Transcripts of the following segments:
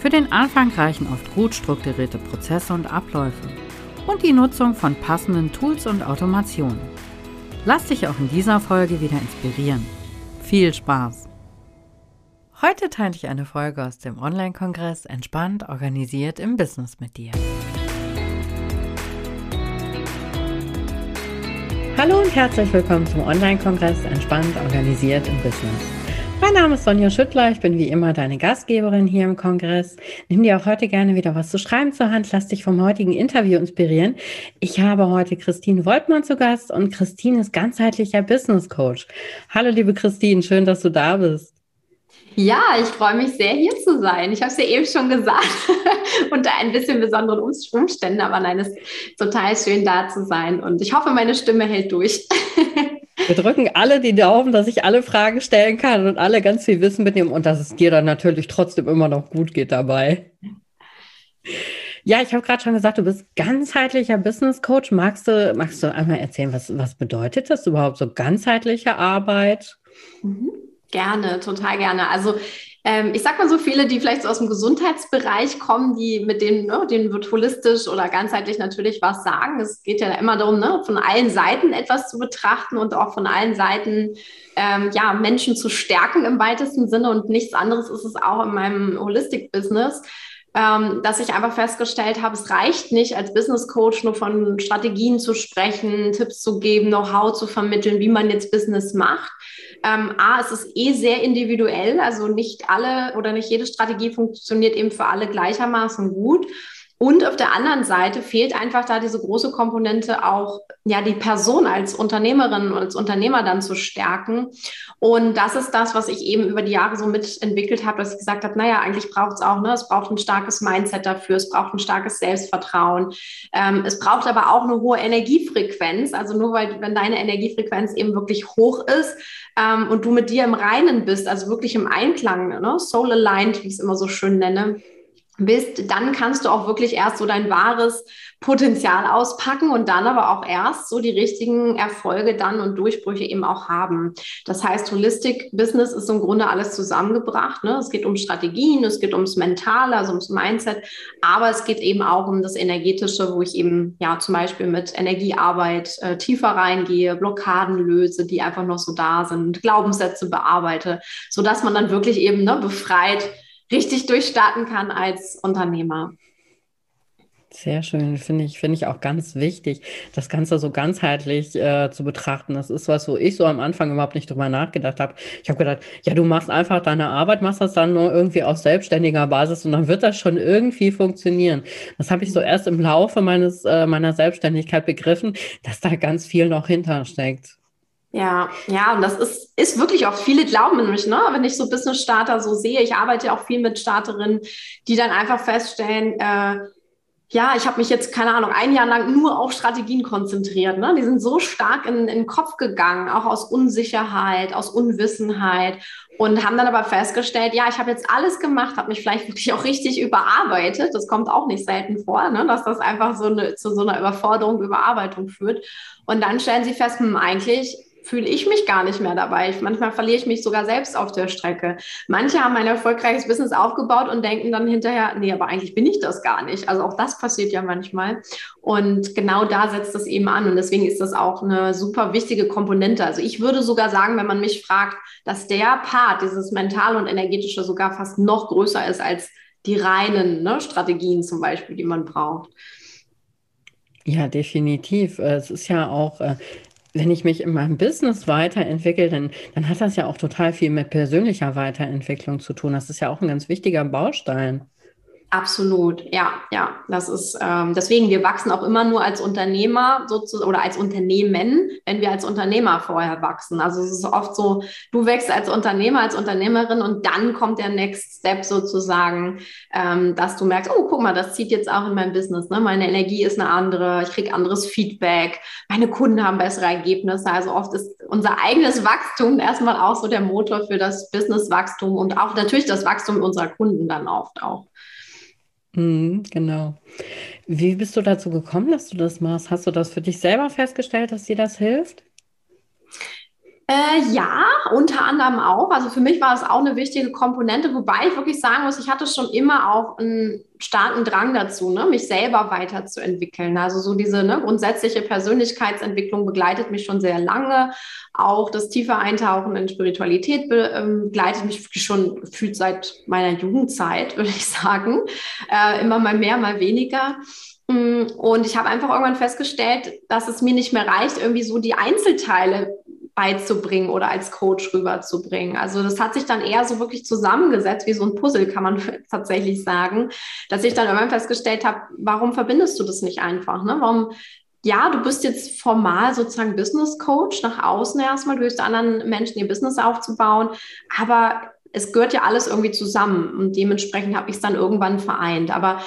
Für den Anfang reichen oft gut strukturierte Prozesse und Abläufe und die Nutzung von passenden Tools und Automationen. Lass dich auch in dieser Folge wieder inspirieren. Viel Spaß! Heute teile ich eine Folge aus dem Online-Kongress Entspannt organisiert im Business mit dir. Hallo und herzlich willkommen zum Online-Kongress Entspannt organisiert im Business. Mein Name ist Sonja Schüttler, ich bin wie immer deine Gastgeberin hier im Kongress. Nimm dir auch heute gerne wieder was zu schreiben zur Hand, lass dich vom heutigen Interview inspirieren. Ich habe heute Christine Woltmann zu Gast und Christine ist ganzheitlicher Business Coach. Hallo liebe Christine, schön, dass du da bist. Ja, ich freue mich sehr, hier zu sein. Ich habe es ja eben schon gesagt, unter ein bisschen besonderen Umständen, aber nein, es ist total schön, da zu sein. Und ich hoffe, meine Stimme hält durch. Wir drücken alle die Daumen, dass ich alle Fragen stellen kann und alle ganz viel Wissen mitnehmen und dass es dir dann natürlich trotzdem immer noch gut geht dabei. Ja, ich habe gerade schon gesagt, du bist ganzheitlicher Business Coach. Magst du, magst du einmal erzählen, was, was bedeutet das überhaupt, so ganzheitliche Arbeit? Mhm. Gerne, total gerne. Also ähm, ich sag mal so viele, die vielleicht so aus dem Gesundheitsbereich kommen, die mit denen, ne, denen wird holistisch oder ganzheitlich natürlich was sagen. Es geht ja immer darum, ne, von allen Seiten etwas zu betrachten und auch von allen Seiten ähm, ja, Menschen zu stärken im weitesten Sinne. Und nichts anderes ist es auch in meinem Holistic-Business. Ähm, dass ich einfach festgestellt habe, es reicht nicht als Business Coach nur von Strategien zu sprechen, Tipps zu geben, Know-how zu vermitteln, wie man jetzt Business macht, ähm, A, es ist eh sehr individuell, also nicht alle oder nicht jede Strategie funktioniert eben für alle gleichermaßen gut. Und auf der anderen Seite fehlt einfach da diese große Komponente auch, ja, die Person als Unternehmerin und als Unternehmer dann zu stärken. Und das ist das, was ich eben über die Jahre so mitentwickelt habe, dass ich gesagt habe, naja, eigentlich braucht es auch, ne, es braucht ein starkes Mindset dafür, es braucht ein starkes Selbstvertrauen. Ähm, es braucht aber auch eine hohe Energiefrequenz. Also nur weil, wenn deine Energiefrequenz eben wirklich hoch ist ähm, und du mit dir im Reinen bist, also wirklich im Einklang, ne, soul aligned, wie ich es immer so schön nenne, bist, dann kannst du auch wirklich erst so dein wahres Potenzial auspacken und dann aber auch erst so die richtigen Erfolge dann und Durchbrüche eben auch haben. Das heißt, Holistic Business ist im Grunde alles zusammengebracht. Ne? Es geht um Strategien, es geht ums Mentale, also ums Mindset, aber es geht eben auch um das Energetische, wo ich eben ja zum Beispiel mit Energiearbeit äh, tiefer reingehe, Blockaden löse, die einfach noch so da sind, Glaubenssätze bearbeite, sodass man dann wirklich eben ne, befreit richtig durchstarten kann als Unternehmer. Sehr schön, finde ich, finde ich auch ganz wichtig, das Ganze so ganzheitlich äh, zu betrachten. Das ist was, wo ich so am Anfang überhaupt nicht drüber nachgedacht habe. Ich habe gedacht, ja, du machst einfach deine Arbeit, machst das dann nur irgendwie auf selbstständiger Basis und dann wird das schon irgendwie funktionieren. Das habe ich so erst im Laufe meines äh, meiner Selbstständigkeit begriffen, dass da ganz viel noch hintersteckt. Ja, ja, und das ist, ist wirklich auch, viele glauben nämlich, ne, wenn ich so Business Starter so sehe, ich arbeite ja auch viel mit Starterinnen, die dann einfach feststellen, äh, ja, ich habe mich jetzt, keine Ahnung, ein Jahr lang nur auf Strategien konzentriert. Ne? Die sind so stark in, in den Kopf gegangen, auch aus Unsicherheit, aus Unwissenheit und haben dann aber festgestellt, ja, ich habe jetzt alles gemacht, habe mich vielleicht wirklich auch richtig überarbeitet. Das kommt auch nicht selten vor, ne? dass das einfach so eine, zu so einer Überforderung, Überarbeitung führt. Und dann stellen sie fest, hm, eigentlich fühle ich mich gar nicht mehr dabei. manchmal verliere ich mich sogar selbst auf der Strecke. Manche haben ein erfolgreiches Business aufgebaut und denken dann hinterher, nee, aber eigentlich bin ich das gar nicht. Also auch das passiert ja manchmal. Und genau da setzt das eben an. Und deswegen ist das auch eine super wichtige Komponente. Also ich würde sogar sagen, wenn man mich fragt, dass der Part, dieses mentale und energetische, sogar fast noch größer ist als die reinen ne, Strategien zum Beispiel, die man braucht. Ja, definitiv. Es ist ja auch, äh, wenn ich mich in meinem Business weiterentwickle, dann, dann hat das ja auch total viel mit persönlicher Weiterentwicklung zu tun. Das ist ja auch ein ganz wichtiger Baustein. Absolut, ja, ja. Das ist ähm, deswegen, wir wachsen auch immer nur als Unternehmer sozusagen oder als Unternehmen, wenn wir als Unternehmer vorher wachsen. Also es ist oft so, du wächst als Unternehmer, als Unternehmerin und dann kommt der Next Step sozusagen, ähm, dass du merkst, oh, guck mal, das zieht jetzt auch in mein Business. Ne? Meine Energie ist eine andere, ich kriege anderes Feedback, meine Kunden haben bessere Ergebnisse. Also oft ist unser eigenes Wachstum erstmal auch so der Motor für das Businesswachstum und auch natürlich das Wachstum unserer Kunden dann oft auch. Mhm, genau. Wie bist du dazu gekommen, dass du das machst? Hast du das für dich selber festgestellt, dass dir das hilft? Äh, ja, unter anderem auch. Also für mich war es auch eine wichtige Komponente, wobei ich wirklich sagen muss, ich hatte schon immer auch einen starken Drang dazu, ne, mich selber weiterzuentwickeln. Also so diese ne, grundsätzliche Persönlichkeitsentwicklung begleitet mich schon sehr lange. Auch das tiefe Eintauchen in Spiritualität ähm, begleitet mich schon gefühlt seit meiner Jugendzeit, würde ich sagen. Äh, immer mal mehr, mal weniger. Mm, und ich habe einfach irgendwann festgestellt, dass es mir nicht mehr reicht, irgendwie so die Einzelteile beizubringen oder als Coach rüberzubringen. Also das hat sich dann eher so wirklich zusammengesetzt, wie so ein Puzzle, kann man tatsächlich sagen, dass ich dann irgendwann festgestellt habe, warum verbindest du das nicht einfach? Ne? Warum ja, du bist jetzt formal sozusagen Business Coach nach außen erstmal, du hilfst anderen Menschen ihr Business aufzubauen, aber es gehört ja alles irgendwie zusammen und dementsprechend habe ich es dann irgendwann vereint. Aber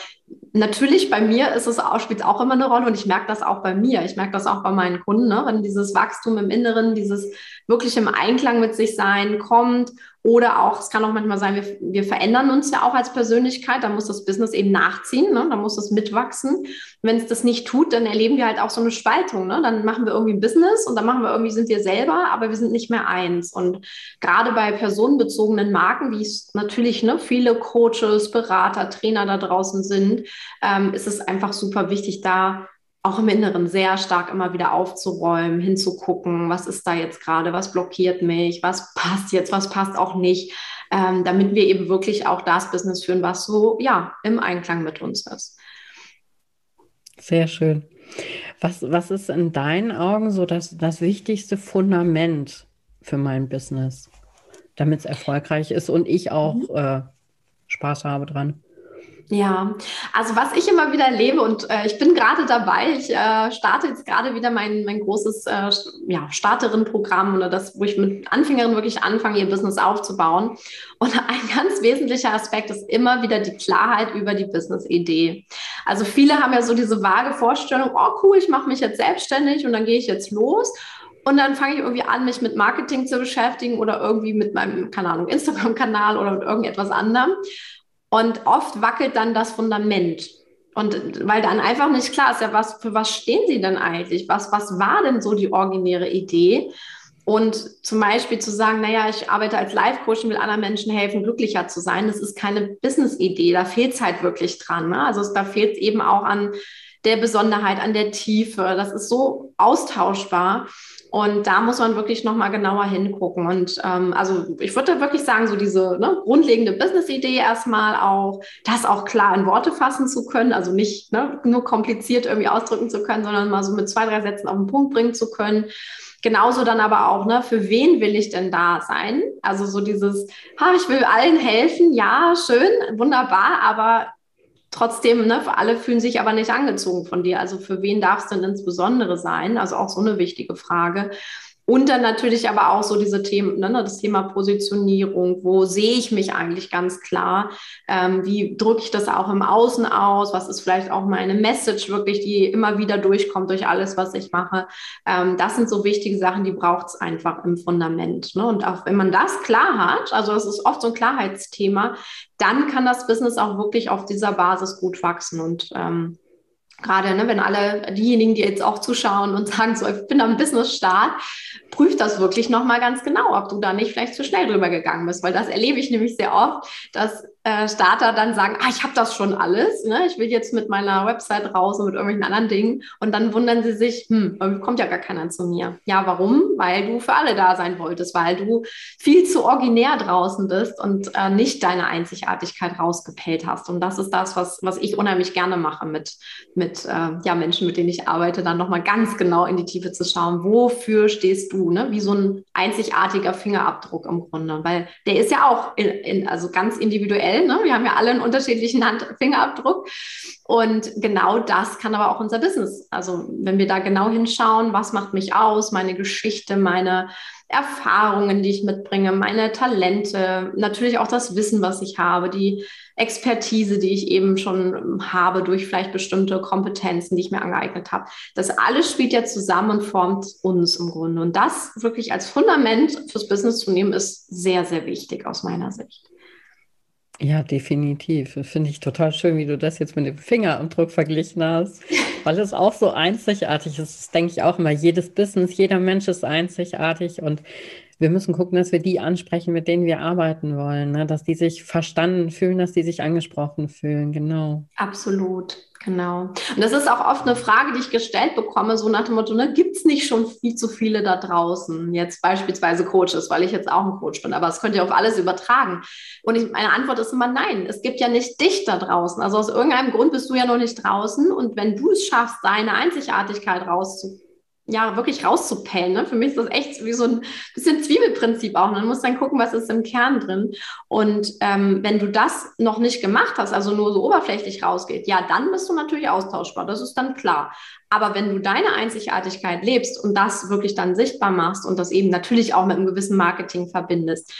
natürlich bei mir ist es auch, spielt es auch immer eine Rolle und ich merke das auch bei mir. Ich merke das auch bei meinen Kunden, ne? wenn dieses Wachstum im Inneren, dieses wirklich im Einklang mit sich sein kommt oder auch, es kann auch manchmal sein, wir, wir verändern uns ja auch als Persönlichkeit, da muss das Business eben nachziehen, ne? da muss das mitwachsen. Wenn es das nicht tut, dann erleben wir halt auch so eine Spaltung. Ne? Dann machen wir irgendwie ein Business und dann machen wir irgendwie, sind wir selber, aber wir sind nicht mehr eins. Und gerade bei personenbezogenen Marken, wie es natürlich ne, viele Coaches, Berater, Trainer da draußen sind, ähm, ist es einfach super wichtig, da auch im Inneren sehr stark immer wieder aufzuräumen, hinzugucken, was ist da jetzt gerade, was blockiert mich, was passt jetzt, was passt auch nicht, ähm, damit wir eben wirklich auch das Business führen, was so ja im Einklang mit uns ist. Sehr schön. Was, was ist in deinen Augen so das, das wichtigste Fundament für mein Business, damit es erfolgreich ist und ich auch mhm. äh, Spaß habe dran? Ja, also was ich immer wieder erlebe und äh, ich bin gerade dabei, ich äh, starte jetzt gerade wieder mein, mein großes äh, ja, Starterin-Programm oder das, wo ich mit Anfängerinnen wirklich anfange, ihr Business aufzubauen. Und ein ganz wesentlicher Aspekt ist immer wieder die Klarheit über die Business-Idee. Also viele haben ja so diese vage Vorstellung, oh cool, ich mache mich jetzt selbstständig und dann gehe ich jetzt los. Und dann fange ich irgendwie an, mich mit Marketing zu beschäftigen oder irgendwie mit meinem, keine Ahnung, Instagram-Kanal oder mit irgendetwas anderem. Und oft wackelt dann das Fundament. Und weil dann einfach nicht klar ist, ja, was, für was stehen sie denn eigentlich? Was, was war denn so die originäre Idee? Und zum Beispiel zu sagen, naja, ich arbeite als Life-Coach und will anderen Menschen helfen, glücklicher zu sein, das ist keine Business-Idee. Da fehlt es halt wirklich dran. Ne? Also es, da fehlt es eben auch an der Besonderheit, an der Tiefe. Das ist so austauschbar. Und da muss man wirklich nochmal genauer hingucken. Und ähm, also ich würde wirklich sagen, so diese ne, grundlegende Business-Idee erstmal auch, das auch klar in Worte fassen zu können, also nicht ne, nur kompliziert irgendwie ausdrücken zu können, sondern mal so mit zwei, drei Sätzen auf den Punkt bringen zu können. Genauso dann aber auch, ne, für wen will ich denn da sein? Also so dieses, ha, ich will allen helfen, ja, schön, wunderbar, aber Trotzdem, ne, alle fühlen sich aber nicht angezogen von dir. Also für wen darf es denn insbesondere sein? Also auch so eine wichtige Frage. Und dann natürlich aber auch so diese Themen, ne, das Thema Positionierung, wo sehe ich mich eigentlich ganz klar? Ähm, wie drücke ich das auch im Außen aus? Was ist vielleicht auch meine Message wirklich, die immer wieder durchkommt durch alles, was ich mache? Ähm, das sind so wichtige Sachen, die braucht es einfach im Fundament. Ne? Und auch wenn man das klar hat, also das ist oft so ein Klarheitsthema, dann kann das Business auch wirklich auf dieser Basis gut wachsen. Und ähm, gerade ne, wenn alle diejenigen, die jetzt auch zuschauen und sagen, so, ich bin am Business-Start, prüft das wirklich nochmal ganz genau, ob du da nicht vielleicht zu schnell drüber gegangen bist, weil das erlebe ich nämlich sehr oft, dass äh, Starter dann sagen, ah, ich habe das schon alles, ne? ich will jetzt mit meiner Website raus und mit irgendwelchen anderen Dingen und dann wundern sie sich, hm, kommt ja gar keiner zu mir. Ja, warum? Weil du für alle da sein wolltest, weil du viel zu originär draußen bist und äh, nicht deine Einzigartigkeit rausgepellt hast. Und das ist das, was, was ich unheimlich gerne mache mit, mit äh, ja, Menschen, mit denen ich arbeite, dann nochmal ganz genau in die Tiefe zu schauen, wofür stehst du, ne? wie so ein einzigartiger Fingerabdruck im Grunde, weil der ist ja auch in, in, also ganz individuell individuell. Ne? Wir haben ja alle einen unterschiedlichen Handfingerabdruck. Und genau das kann aber auch unser Business. Also wenn wir da genau hinschauen, was macht mich aus, meine Geschichte, meine Erfahrungen, die ich mitbringe, meine Talente, natürlich auch das Wissen, was ich habe, die Expertise, die ich eben schon habe durch vielleicht bestimmte Kompetenzen, die ich mir angeeignet habe. Das alles spielt ja zusammen und formt uns im Grunde. Und das wirklich als Fundament fürs Business zu nehmen, ist sehr, sehr wichtig aus meiner Sicht. Ja, definitiv. Finde ich total schön, wie du das jetzt mit dem Fingerabdruck verglichen hast, weil es auch so einzigartig ist. Das denke ich auch immer. Jedes Business, jeder Mensch ist einzigartig und wir müssen gucken, dass wir die ansprechen, mit denen wir arbeiten wollen, ne? dass die sich verstanden fühlen, dass die sich angesprochen fühlen. Genau. Absolut. Genau. Und das ist auch oft eine Frage, die ich gestellt bekomme, so nach dem Motto, ne, gibt es nicht schon viel zu viele da draußen? Jetzt beispielsweise Coaches, weil ich jetzt auch ein Coach bin, aber das könnt ihr auf alles übertragen. Und ich, meine Antwort ist immer nein, es gibt ja nicht dich da draußen. Also aus irgendeinem Grund bist du ja noch nicht draußen. Und wenn du es schaffst, deine Einzigartigkeit rauszufinden, ja, wirklich rauszupellen. Ne? Für mich ist das echt wie so ein bisschen Zwiebelprinzip auch. Man muss dann gucken, was ist im Kern drin. Und ähm, wenn du das noch nicht gemacht hast, also nur so oberflächlich rausgeht, ja, dann bist du natürlich austauschbar. Das ist dann klar. Aber wenn du deine Einzigartigkeit lebst und das wirklich dann sichtbar machst und das eben natürlich auch mit einem gewissen Marketing verbindest,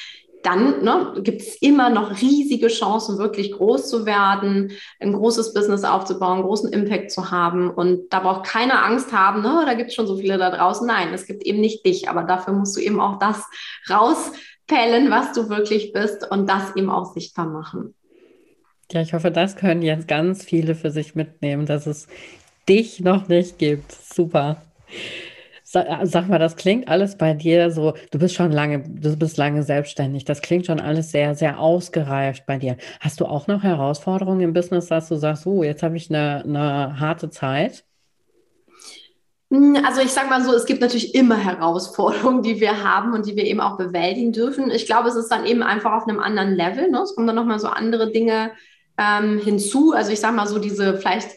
dann ne, gibt es immer noch riesige Chancen, wirklich groß zu werden, ein großes Business aufzubauen, großen Impact zu haben. Und da braucht keiner Angst haben, ne, da gibt es schon so viele da draußen. Nein, es gibt eben nicht dich, aber dafür musst du eben auch das rauspellen, was du wirklich bist und das eben auch sichtbar machen. Ja, ich hoffe, das können jetzt ganz viele für sich mitnehmen, dass es dich noch nicht gibt. Super. Äh, sag mal, das klingt alles bei dir so, du bist schon lange, du bist lange selbstständig. Das klingt schon alles sehr, sehr ausgereift bei dir. Hast du auch noch Herausforderungen im Business, dass du sagst, oh, jetzt habe ich eine, eine harte Zeit? Hm, also ich sage mal so, es gibt natürlich immer Herausforderungen, die wir haben und die wir eben auch bewältigen dürfen. Ich glaube, es ist dann eben einfach auf einem anderen Level. Ne? Es kommen dann nochmal so andere Dinge ähm, hinzu. Also ich sage mal so, diese vielleicht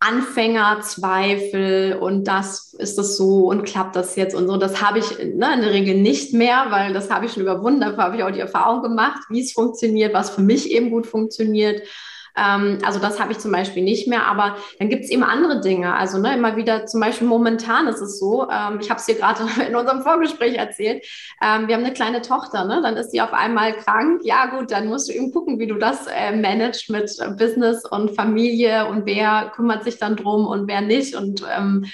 Anfängerzweifel und das ist das so und klappt das jetzt und so. Das habe ich ne, in der Regel nicht mehr, weil das habe ich schon überwunden. Dafür habe ich auch die Erfahrung gemacht, wie es funktioniert, was für mich eben gut funktioniert. Ähm, also das habe ich zum Beispiel nicht mehr, aber dann gibt es eben andere Dinge. Also ne, immer wieder, zum Beispiel momentan ist es so, ähm, ich habe es dir gerade in unserem Vorgespräch erzählt, ähm, wir haben eine kleine Tochter, ne? dann ist sie auf einmal krank. Ja gut, dann musst du eben gucken, wie du das äh, managst mit Business und Familie und wer kümmert sich dann drum und wer nicht und ähm,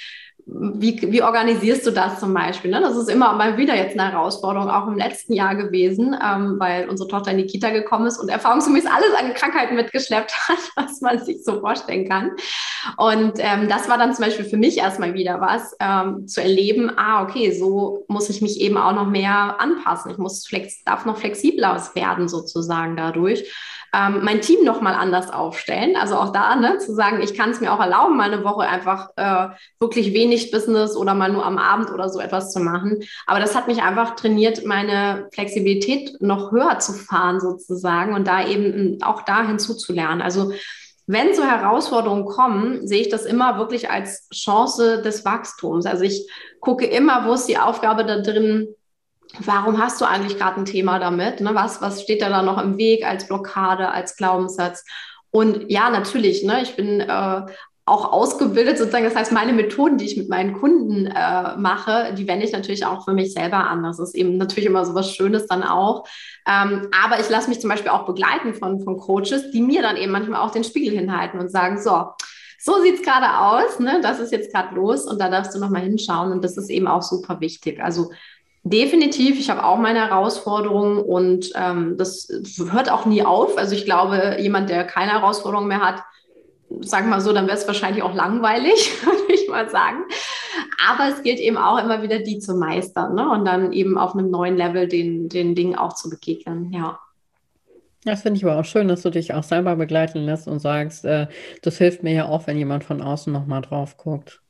wie, wie organisierst du das zum Beispiel? Ne? Das ist immer mal wieder jetzt eine Herausforderung, auch im letzten Jahr gewesen, ähm, weil unsere Tochter in die Kita gekommen ist und erfahrungsgemäß alles an Krankheiten mitgeschleppt hat, was man sich so vorstellen kann. Und ähm, das war dann zum Beispiel für mich erstmal wieder was, ähm, zu erleben, ah, okay, so muss ich mich eben auch noch mehr anpassen. Ich muss flex darf noch flexibler werden sozusagen dadurch ähm, mein Team nochmal anders aufstellen. Also auch da, ne, zu sagen, ich kann es mir auch erlauben, mal eine Woche einfach äh, wirklich wenig Business oder mal nur am Abend oder so etwas zu machen. Aber das hat mich einfach trainiert, meine Flexibilität noch höher zu fahren sozusagen und da eben auch da hinzuzulernen. Also wenn so Herausforderungen kommen, sehe ich das immer wirklich als Chance des Wachstums. Also ich gucke immer, wo ist die Aufgabe da drin, warum hast du eigentlich gerade ein Thema damit? Ne? Was, was steht da, da noch im Weg als Blockade, als Glaubenssatz? Und ja, natürlich, ne, ich bin äh, auch ausgebildet, sozusagen. Das heißt, meine Methoden, die ich mit meinen Kunden äh, mache, die wende ich natürlich auch für mich selber an. Das ist eben natürlich immer so was Schönes dann auch. Ähm, aber ich lasse mich zum Beispiel auch begleiten von, von Coaches, die mir dann eben manchmal auch den Spiegel hinhalten und sagen, so, so sieht es gerade aus, ne? das ist jetzt gerade los und da darfst du nochmal hinschauen. Und das ist eben auch super wichtig. Also Definitiv, ich habe auch meine Herausforderungen und ähm, das hört auch nie auf. Also ich glaube, jemand, der keine Herausforderungen mehr hat, sagen wir mal so, dann wäre es wahrscheinlich auch langweilig, würde ich mal sagen. Aber es gilt eben auch immer wieder, die zu meistern ne? und dann eben auf einem neuen Level den, den Dingen auch zu begegnen. Ja. Das finde ich aber auch schön, dass du dich auch selber begleiten lässt und sagst, äh, das hilft mir ja auch, wenn jemand von außen nochmal drauf guckt.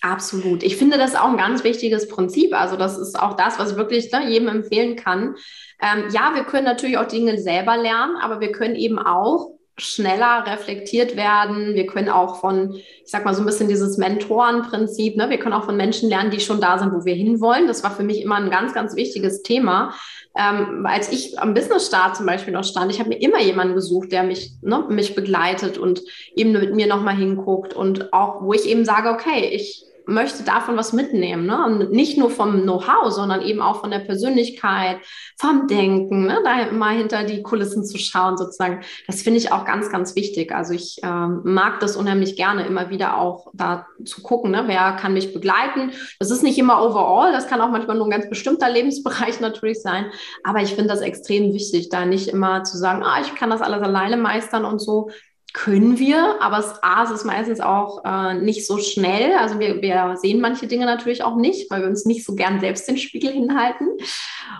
Absolut. Ich finde das auch ein ganz wichtiges Prinzip. Also das ist auch das, was ich wirklich ne, jedem empfehlen kann. Ähm, ja, wir können natürlich auch Dinge selber lernen, aber wir können eben auch schneller reflektiert werden. Wir können auch von, ich sag mal so ein bisschen dieses Mentorenprinzip, ne? wir können auch von Menschen lernen, die schon da sind, wo wir hinwollen. Das war für mich immer ein ganz, ganz wichtiges Thema. Ähm, als ich am Business-Start zum Beispiel noch stand, ich habe mir immer jemanden gesucht, der mich, ne, mich begleitet und eben mit mir nochmal hinguckt und auch, wo ich eben sage, okay, ich möchte davon was mitnehmen. Ne? Und nicht nur vom Know-how, sondern eben auch von der Persönlichkeit, vom Denken, ne? da mal hinter die Kulissen zu schauen, sozusagen. Das finde ich auch ganz, ganz wichtig. Also ich ähm, mag das unheimlich gerne, immer wieder auch da zu gucken, ne? wer kann mich begleiten. Das ist nicht immer overall, das kann auch manchmal nur ein ganz bestimmter Lebensbereich natürlich sein. Aber ich finde das extrem wichtig, da nicht immer zu sagen, ah, ich kann das alles alleine meistern und so, können wir, aber es, A, es ist meistens auch äh, nicht so schnell. Also wir, wir sehen manche Dinge natürlich auch nicht, weil wir uns nicht so gern selbst den Spiegel hinhalten.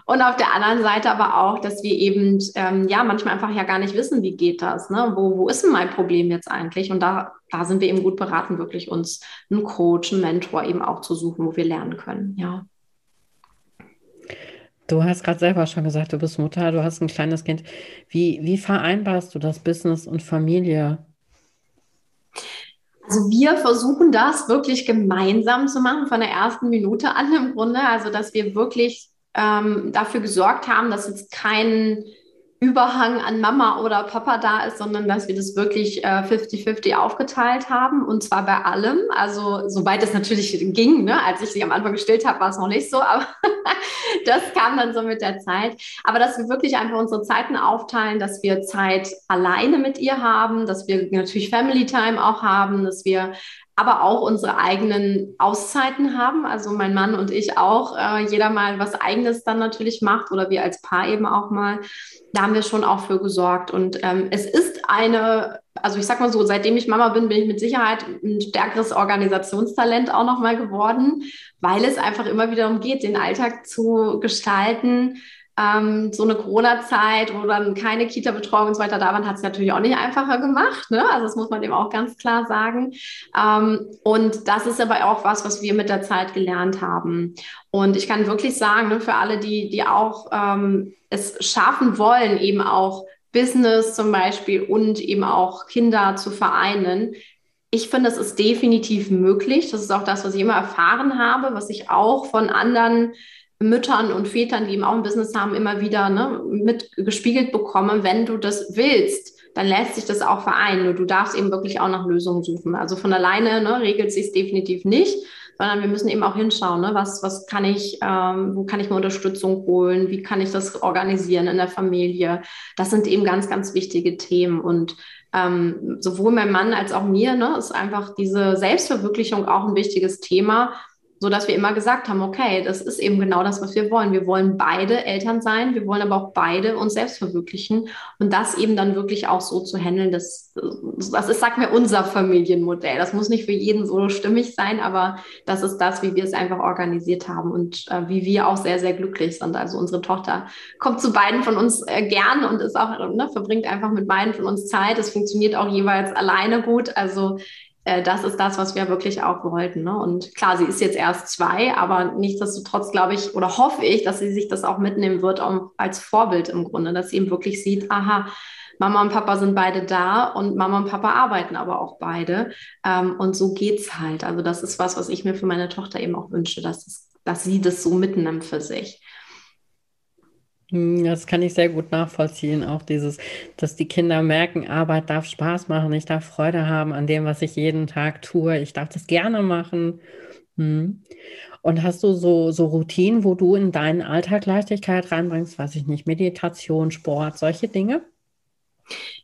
Und auf der anderen Seite aber auch, dass wir eben ähm, ja manchmal einfach ja gar nicht wissen, wie geht das, ne? Wo, wo ist denn mein Problem jetzt eigentlich? Und da, da sind wir eben gut beraten, wirklich uns einen Coach, einen Mentor eben auch zu suchen, wo wir lernen können. Ja. Du hast gerade selber schon gesagt, du bist Mutter, du hast ein kleines Kind. Wie, wie vereinbarst du das Business und Familie? Also wir versuchen das wirklich gemeinsam zu machen, von der ersten Minute an im Grunde. Also dass wir wirklich ähm, dafür gesorgt haben, dass jetzt kein Überhang an Mama oder Papa da ist, sondern dass wir das wirklich 50-50 äh, aufgeteilt haben und zwar bei allem. Also soweit es natürlich ging, ne? als ich sie am Anfang gestillt habe, war es noch nicht so, aber das kam dann so mit der Zeit. Aber dass wir wirklich einfach unsere Zeiten aufteilen, dass wir Zeit alleine mit ihr haben, dass wir natürlich Family Time auch haben, dass wir aber auch unsere eigenen Auszeiten haben. Also mein Mann und ich auch, äh, jeder mal was eigenes dann natürlich macht oder wir als Paar eben auch mal. Da haben wir schon auch für gesorgt. Und ähm, es ist eine, also ich sag mal so, seitdem ich Mama bin, bin ich mit Sicherheit ein stärkeres Organisationstalent auch nochmal geworden, weil es einfach immer wieder darum geht, den Alltag zu gestalten ähm, so eine Corona-Zeit, wo dann keine Kita-Betreuung und so weiter da waren, hat es natürlich auch nicht einfacher gemacht. Ne? Also das muss man eben auch ganz klar sagen. Ähm, und das ist aber auch was, was wir mit der Zeit gelernt haben. Und ich kann wirklich sagen, ne, für alle, die, die auch ähm, es schaffen wollen, eben auch Business zum Beispiel und eben auch Kinder zu vereinen, ich finde, es ist definitiv möglich. Das ist auch das, was ich immer erfahren habe, was ich auch von anderen Müttern und Vätern, die eben auch ein Business haben, immer wieder ne, mitgespiegelt bekommen, wenn du das willst, dann lässt sich das auch vereinen. Nur du darfst eben wirklich auch nach Lösungen suchen. Also von alleine ne, regelt sich definitiv nicht, sondern wir müssen eben auch hinschauen, ne, was, was kann ich, ähm, wo kann ich mir Unterstützung holen, wie kann ich das organisieren in der Familie. Das sind eben ganz, ganz wichtige Themen. Und ähm, sowohl mein Mann als auch mir ne, ist einfach diese Selbstverwirklichung auch ein wichtiges Thema so dass wir immer gesagt haben, okay, das ist eben genau das, was wir wollen. Wir wollen beide Eltern sein, wir wollen aber auch beide uns selbst verwirklichen und das eben dann wirklich auch so zu handeln, das, das ist, sag mir, unser Familienmodell. Das muss nicht für jeden so stimmig sein, aber das ist das, wie wir es einfach organisiert haben und äh, wie wir auch sehr, sehr glücklich sind. Also unsere Tochter kommt zu beiden von uns äh, gern und ist auch, ne, verbringt einfach mit beiden von uns Zeit. Es funktioniert auch jeweils alleine gut. Also äh, das ist das, was wir wirklich auch wollten. Ne? Und klar, sie ist jetzt erst zwei, aber nichtsdestotrotz glaube ich oder hoffe ich, dass sie sich das auch mitnehmen wird um, als Vorbild im Grunde, dass sie eben wirklich sieht, aha, Mama und Papa sind beide da und Mama und Papa arbeiten aber auch beide. Ähm, und so geht es halt. Also das ist was, was ich mir für meine Tochter eben auch wünsche, dass, dass sie das so mitnimmt für sich. Hm, das kann ich sehr gut nachvollziehen. Auch dieses, dass die Kinder merken, Arbeit darf Spaß machen, ich darf Freude haben an dem, was ich jeden Tag tue, ich darf das gerne machen. Hm. Und hast du so, so Routinen, wo du in deinen Alltag Leichtigkeit reinbringst, weiß ich nicht, Meditation, Sport, solche Dinge?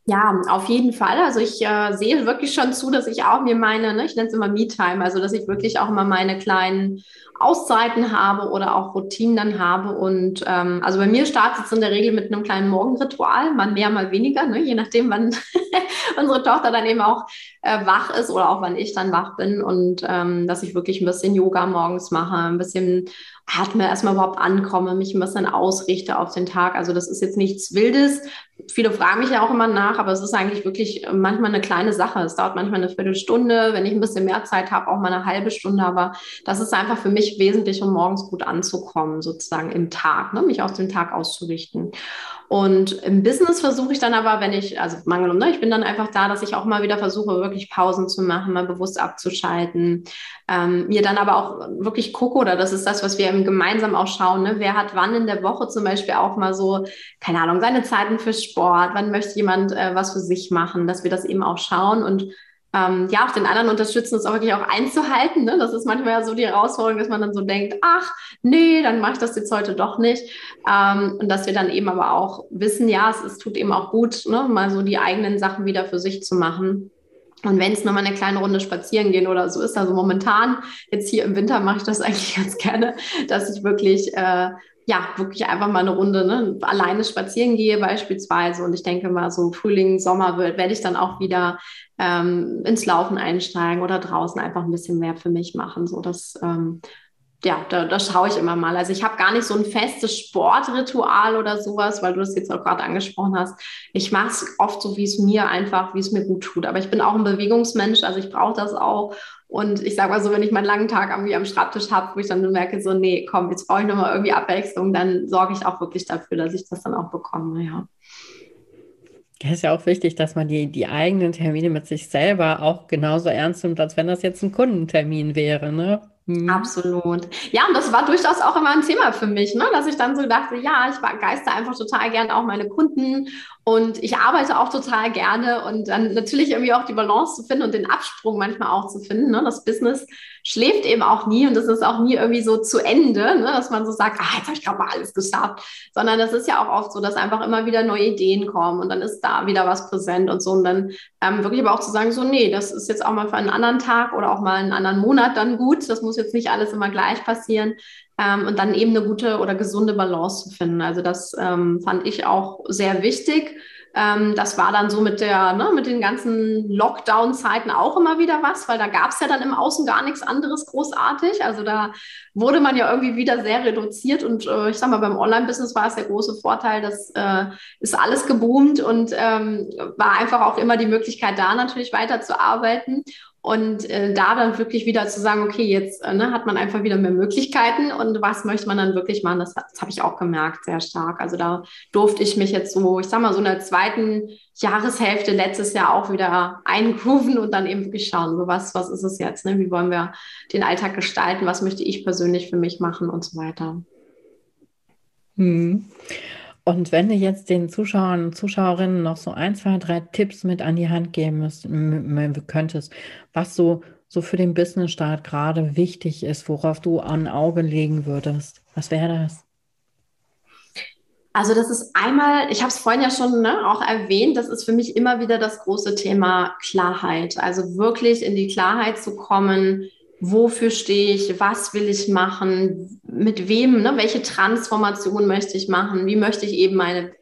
Ja, auf jeden Fall. Also ich äh, sehe wirklich schon zu, dass ich auch mir meine, ne, ich nenne es immer Me-Time, also dass ich wirklich auch immer meine kleinen Auszeiten habe oder auch Routinen dann habe. Und ähm, also bei mir startet es in der Regel mit einem kleinen Morgenritual, mal mehr, mal weniger, ne? je nachdem, wann unsere Tochter dann eben auch äh, wach ist oder auch wann ich dann wach bin. Und ähm, dass ich wirklich ein bisschen Yoga morgens mache, ein bisschen atme, erstmal überhaupt ankomme, mich ein bisschen ausrichte auf den Tag. Also das ist jetzt nichts Wildes, viele fragen mich ja auch immer nach, aber es ist eigentlich wirklich äh, manchmal eine kleine Sache. Es dauert manchmal eine Viertelstunde, wenn ich ein bisschen mehr Zeit habe, auch mal eine halbe Stunde. Aber das ist einfach für mich wesentlich, um morgens gut anzukommen, sozusagen im Tag, ne? mich aus dem Tag auszurichten. Und im Business versuche ich dann aber, wenn ich, also Mangel, ne, ich bin dann einfach da, dass ich auch mal wieder versuche, wirklich Pausen zu machen, mal bewusst abzuschalten. Ähm, mir dann aber auch wirklich gucke, oder das ist das, was wir gemeinsam auch schauen, ne? wer hat wann in der Woche zum Beispiel auch mal so, keine Ahnung, seine Zeiten für Sport, wann möchte jemand äh, was für sich machen, dass wir das eben auch schauen und ähm, ja, auch den anderen unterstützen, das auch wirklich auch einzuhalten. Ne? Das ist manchmal ja so die Herausforderung, dass man dann so denkt, ach, nee, dann mache ich das jetzt heute doch nicht. Ähm, und dass wir dann eben aber auch wissen, ja, es, es tut eben auch gut, ne? mal so die eigenen Sachen wieder für sich zu machen. Und wenn es nochmal eine kleine Runde spazieren gehen oder so ist, also momentan, jetzt hier im Winter mache ich das eigentlich ganz gerne, dass ich wirklich äh, ja, wirklich einfach mal eine Runde ne, alleine spazieren gehe beispielsweise. Und ich denke mal, so Frühling, Sommer wird, werde ich dann auch wieder ähm, ins Laufen einsteigen oder draußen einfach ein bisschen mehr für mich machen. So dass ähm, ja, da, da schaue ich immer mal. Also ich habe gar nicht so ein festes Sportritual oder sowas, weil du das jetzt auch gerade angesprochen hast. Ich mache es oft so, wie es mir einfach, wie es mir gut tut. Aber ich bin auch ein Bewegungsmensch, also ich brauche das auch. Und ich sage mal so, wenn ich meinen langen Tag irgendwie am Schreibtisch habe, wo ich dann merke, so, nee, komm, jetzt brauche ich nochmal irgendwie Abwechslung, dann sorge ich auch wirklich dafür, dass ich das dann auch bekomme, ja. Es ist ja auch wichtig, dass man die, die eigenen Termine mit sich selber auch genauso ernst nimmt, als wenn das jetzt ein Kundentermin wäre, ne? Mhm. Absolut. Ja, und das war durchaus auch immer ein Thema für mich, ne? dass ich dann so dachte, ja, ich begeister einfach total gern auch meine Kunden und ich arbeite auch total gerne und dann natürlich irgendwie auch die Balance zu finden und den Absprung manchmal auch zu finden. Ne? Das Business schläft eben auch nie und das ist auch nie irgendwie so zu Ende, ne? dass man so sagt, ah, jetzt habe ich gerade mal alles geschafft, sondern das ist ja auch oft so, dass einfach immer wieder neue Ideen kommen und dann ist da wieder was präsent und so und dann ähm, wirklich aber auch zu sagen, so, nee, das ist jetzt auch mal für einen anderen Tag oder auch mal einen anderen Monat dann gut, das muss jetzt nicht alles immer gleich passieren, ähm, und dann eben eine gute oder gesunde Balance zu finden. Also das ähm, fand ich auch sehr wichtig. Ähm, das war dann so mit der, ne, mit den ganzen Lockdown-Zeiten auch immer wieder was, weil da gab es ja dann im Außen gar nichts anderes großartig. Also da wurde man ja irgendwie wieder sehr reduziert und äh, ich sag mal, beim Online-Business war es der große Vorteil, dass äh, ist alles geboomt und ähm, war einfach auch immer die Möglichkeit da, natürlich weiterzuarbeiten. Und äh, da dann wirklich wieder zu sagen, okay, jetzt äh, ne, hat man einfach wieder mehr Möglichkeiten und was möchte man dann wirklich machen, das, das habe ich auch gemerkt, sehr stark. Also da durfte ich mich jetzt so, ich sag mal, so in der zweiten Jahreshälfte letztes Jahr auch wieder eingrooven und dann eben wirklich schauen, so was, was ist es jetzt, ne? wie wollen wir den Alltag gestalten, was möchte ich persönlich für mich machen und so weiter. Hm. Und wenn du jetzt den Zuschauern und Zuschauerinnen noch so ein, zwei, drei Tipps mit an die Hand geben müsst, könntest, was so, so für den Business-Start gerade wichtig ist, worauf du ein Auge legen würdest, was wäre das? Also das ist einmal, ich habe es vorhin ja schon ne, auch erwähnt, das ist für mich immer wieder das große Thema Klarheit. Also wirklich in die Klarheit zu kommen, wofür stehe ich, was will ich machen, mit wem, ne, welche Transformation möchte ich machen, wie möchte ich eben meine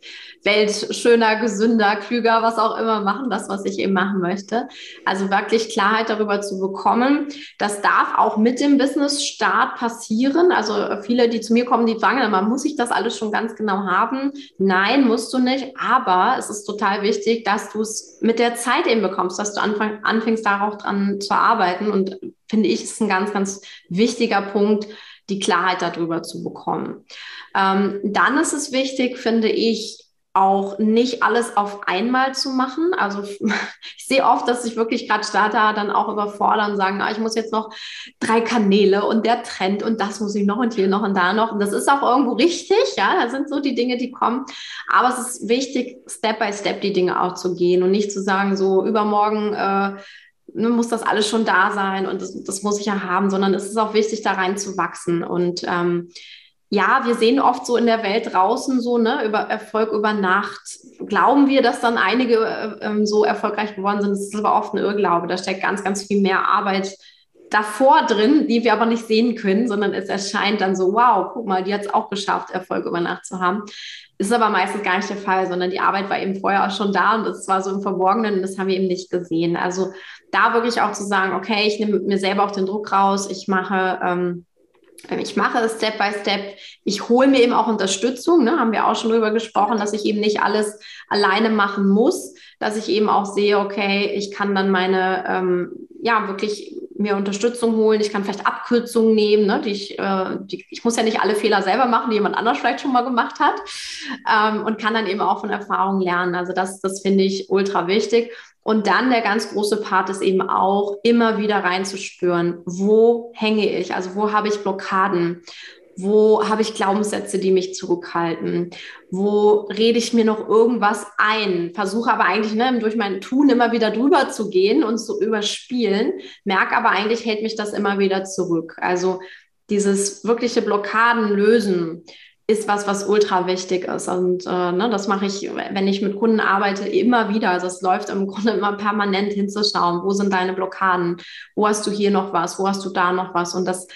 Welt schöner, gesünder, klüger, was auch immer machen, das, was ich eben machen möchte. Also wirklich Klarheit darüber zu bekommen. Das darf auch mit dem Business-Start passieren. Also viele, die zu mir kommen, die fragen immer, muss ich das alles schon ganz genau haben? Nein, musst du nicht. Aber es ist total wichtig, dass du es mit der Zeit eben bekommst, dass du anfang, anfängst, darauf dran zu arbeiten. Und finde ich, ist ein ganz, ganz wichtiger Punkt, die Klarheit darüber zu bekommen. Ähm, dann ist es wichtig, finde ich, auch nicht alles auf einmal zu machen. Also ich sehe oft, dass sich wirklich gerade Starter dann auch überfordern und sagen, ah, ich muss jetzt noch drei Kanäle und der Trend und das muss ich noch und hier noch und da noch. Und das ist auch irgendwo richtig, ja, da sind so die Dinge, die kommen. Aber es ist wichtig, Step by Step die Dinge auch zu gehen und nicht zu sagen, so übermorgen äh, ne, muss das alles schon da sein und das, das muss ich ja haben, sondern es ist auch wichtig, da rein zu wachsen und ähm, ja, wir sehen oft so in der Welt draußen so, ne, über Erfolg über Nacht. Glauben wir, dass dann einige äh, ähm, so erfolgreich geworden sind? Das ist aber oft ein Irrglaube. Da steckt ganz, ganz viel mehr Arbeit davor drin, die wir aber nicht sehen können, sondern es erscheint dann so, wow, guck mal, die hat es auch geschafft, Erfolg über Nacht zu haben. Ist aber meistens gar nicht der Fall, sondern die Arbeit war eben vorher auch schon da und das war so im Verborgenen und das haben wir eben nicht gesehen. Also da wirklich auch zu sagen, okay, ich nehme mir selber auch den Druck raus, ich mache Ähm, ich mache es Step by Step. Ich hole mir eben auch Unterstützung, ne? haben wir auch schon drüber gesprochen, dass ich eben nicht alles alleine machen muss, dass ich eben auch sehe, okay, ich kann dann meine, ähm, ja, wirklich mir Unterstützung holen. Ich kann vielleicht Abkürzungen nehmen, ne? die ich, äh, die, ich muss ja nicht alle Fehler selber machen, die jemand anders vielleicht schon mal gemacht hat ähm, und kann dann eben auch von Erfahrung lernen. Also das, das finde ich ultra wichtig. Und dann der ganz große Part ist eben auch, immer wieder reinzuspüren, wo hänge ich, also wo habe ich Blockaden, wo habe ich Glaubenssätze, die mich zurückhalten, wo rede ich mir noch irgendwas ein, versuche aber eigentlich ne, durch mein Tun immer wieder drüber zu gehen und zu überspielen, merke aber eigentlich hält mich das immer wieder zurück. Also dieses wirkliche Blockaden lösen, ist was, was ultra wichtig ist. Und äh, ne, das mache ich, wenn ich mit Kunden arbeite, immer wieder. Also es läuft im Grunde immer permanent hinzuschauen, wo sind deine Blockaden, wo hast du hier noch was, wo hast du da noch was. Und das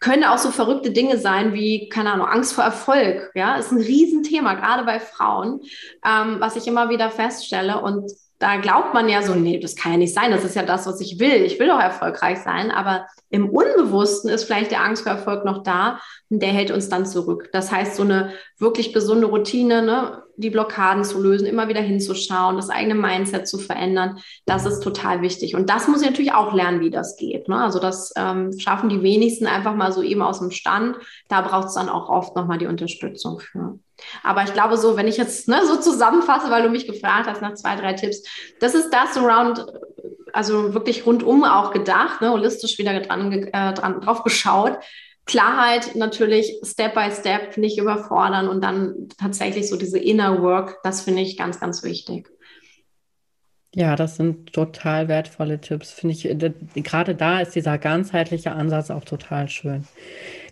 können auch so verrückte Dinge sein wie, keine Ahnung, Angst vor Erfolg. Ja, ist ein Riesenthema, gerade bei Frauen, ähm, was ich immer wieder feststelle. Und da glaubt man ja so, nee, das kann ja nicht sein, das ist ja das, was ich will. Ich will doch erfolgreich sein, aber im Unbewussten ist vielleicht der Angst vor Erfolg noch da und der hält uns dann zurück. Das heißt, so eine wirklich gesunde Routine, ne, die Blockaden zu lösen, immer wieder hinzuschauen, das eigene Mindset zu verändern, das ist total wichtig. Und das muss ich natürlich auch lernen, wie das geht. Ne? Also das ähm, schaffen die wenigsten einfach mal so eben aus dem Stand. Da braucht es dann auch oft nochmal die Unterstützung für. Aber ich glaube so, wenn ich jetzt ne, so zusammenfasse, weil du mich gefragt hast nach zwei, drei Tipps, das ist das around, also wirklich rundum auch gedacht, ne, holistisch wieder dran, äh, dran drauf geschaut. Klarheit natürlich Step by Step nicht überfordern und dann tatsächlich so diese Inner Work, das finde ich ganz, ganz wichtig. Ja, das sind total wertvolle Tipps. Finde ich, äh, gerade da ist dieser ganzheitliche Ansatz auch total schön.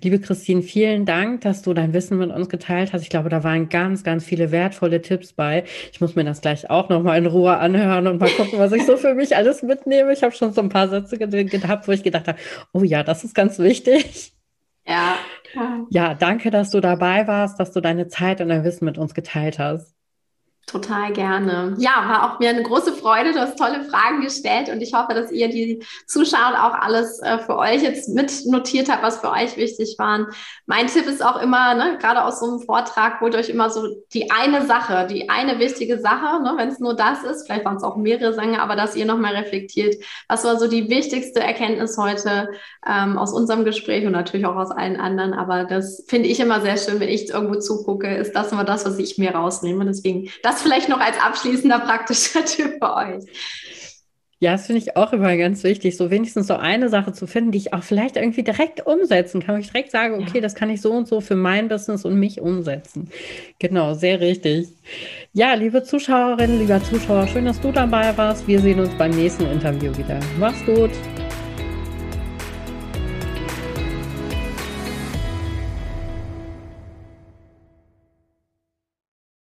Liebe Christine, vielen Dank, dass du dein Wissen mit uns geteilt hast. Ich glaube, da waren ganz, ganz viele wertvolle Tipps bei. Ich muss mir das gleich auch nochmal in Ruhe anhören und mal gucken, was ich so für mich alles mitnehme. Ich habe schon so ein paar Sätze gehabt, wo ich gedacht habe, oh ja, das ist ganz wichtig. Ja. Ja, danke, dass du dabei warst, dass du deine Zeit und dein Wissen mit uns geteilt hast. Total gerne. Ja, war auch mir eine große Freude. Du hast tolle Fragen gestellt und ich hoffe, dass ihr die Zuschauer auch alles äh, für euch jetzt mitnotiert habt, was für euch wichtig waren. Mein Tipp ist auch immer, ne, gerade aus so einem Vortrag, holt euch immer so die eine Sache, die eine wichtige Sache, ne, wenn es nur das ist, vielleicht waren es auch mehrere Sänge, aber dass ihr nochmal reflektiert, was war so die wichtigste Erkenntnis heute ähm, aus unserem Gespräch und natürlich auch aus allen anderen. Aber das finde ich immer sehr schön, wenn ich irgendwo zugucke, ist das immer das, was ich mir rausnehme. Deswegen, das vielleicht noch als abschließender praktischer Tipp für euch. Ja, das finde ich auch immer ganz wichtig, so wenigstens so eine Sache zu finden, die ich auch vielleicht irgendwie direkt umsetzen kann, wo ich direkt sage, okay, ja. das kann ich so und so für mein Business und mich umsetzen. Genau, sehr richtig. Ja, liebe Zuschauerinnen, lieber Zuschauer, schön, dass du dabei warst. Wir sehen uns beim nächsten Interview wieder. Mach's gut.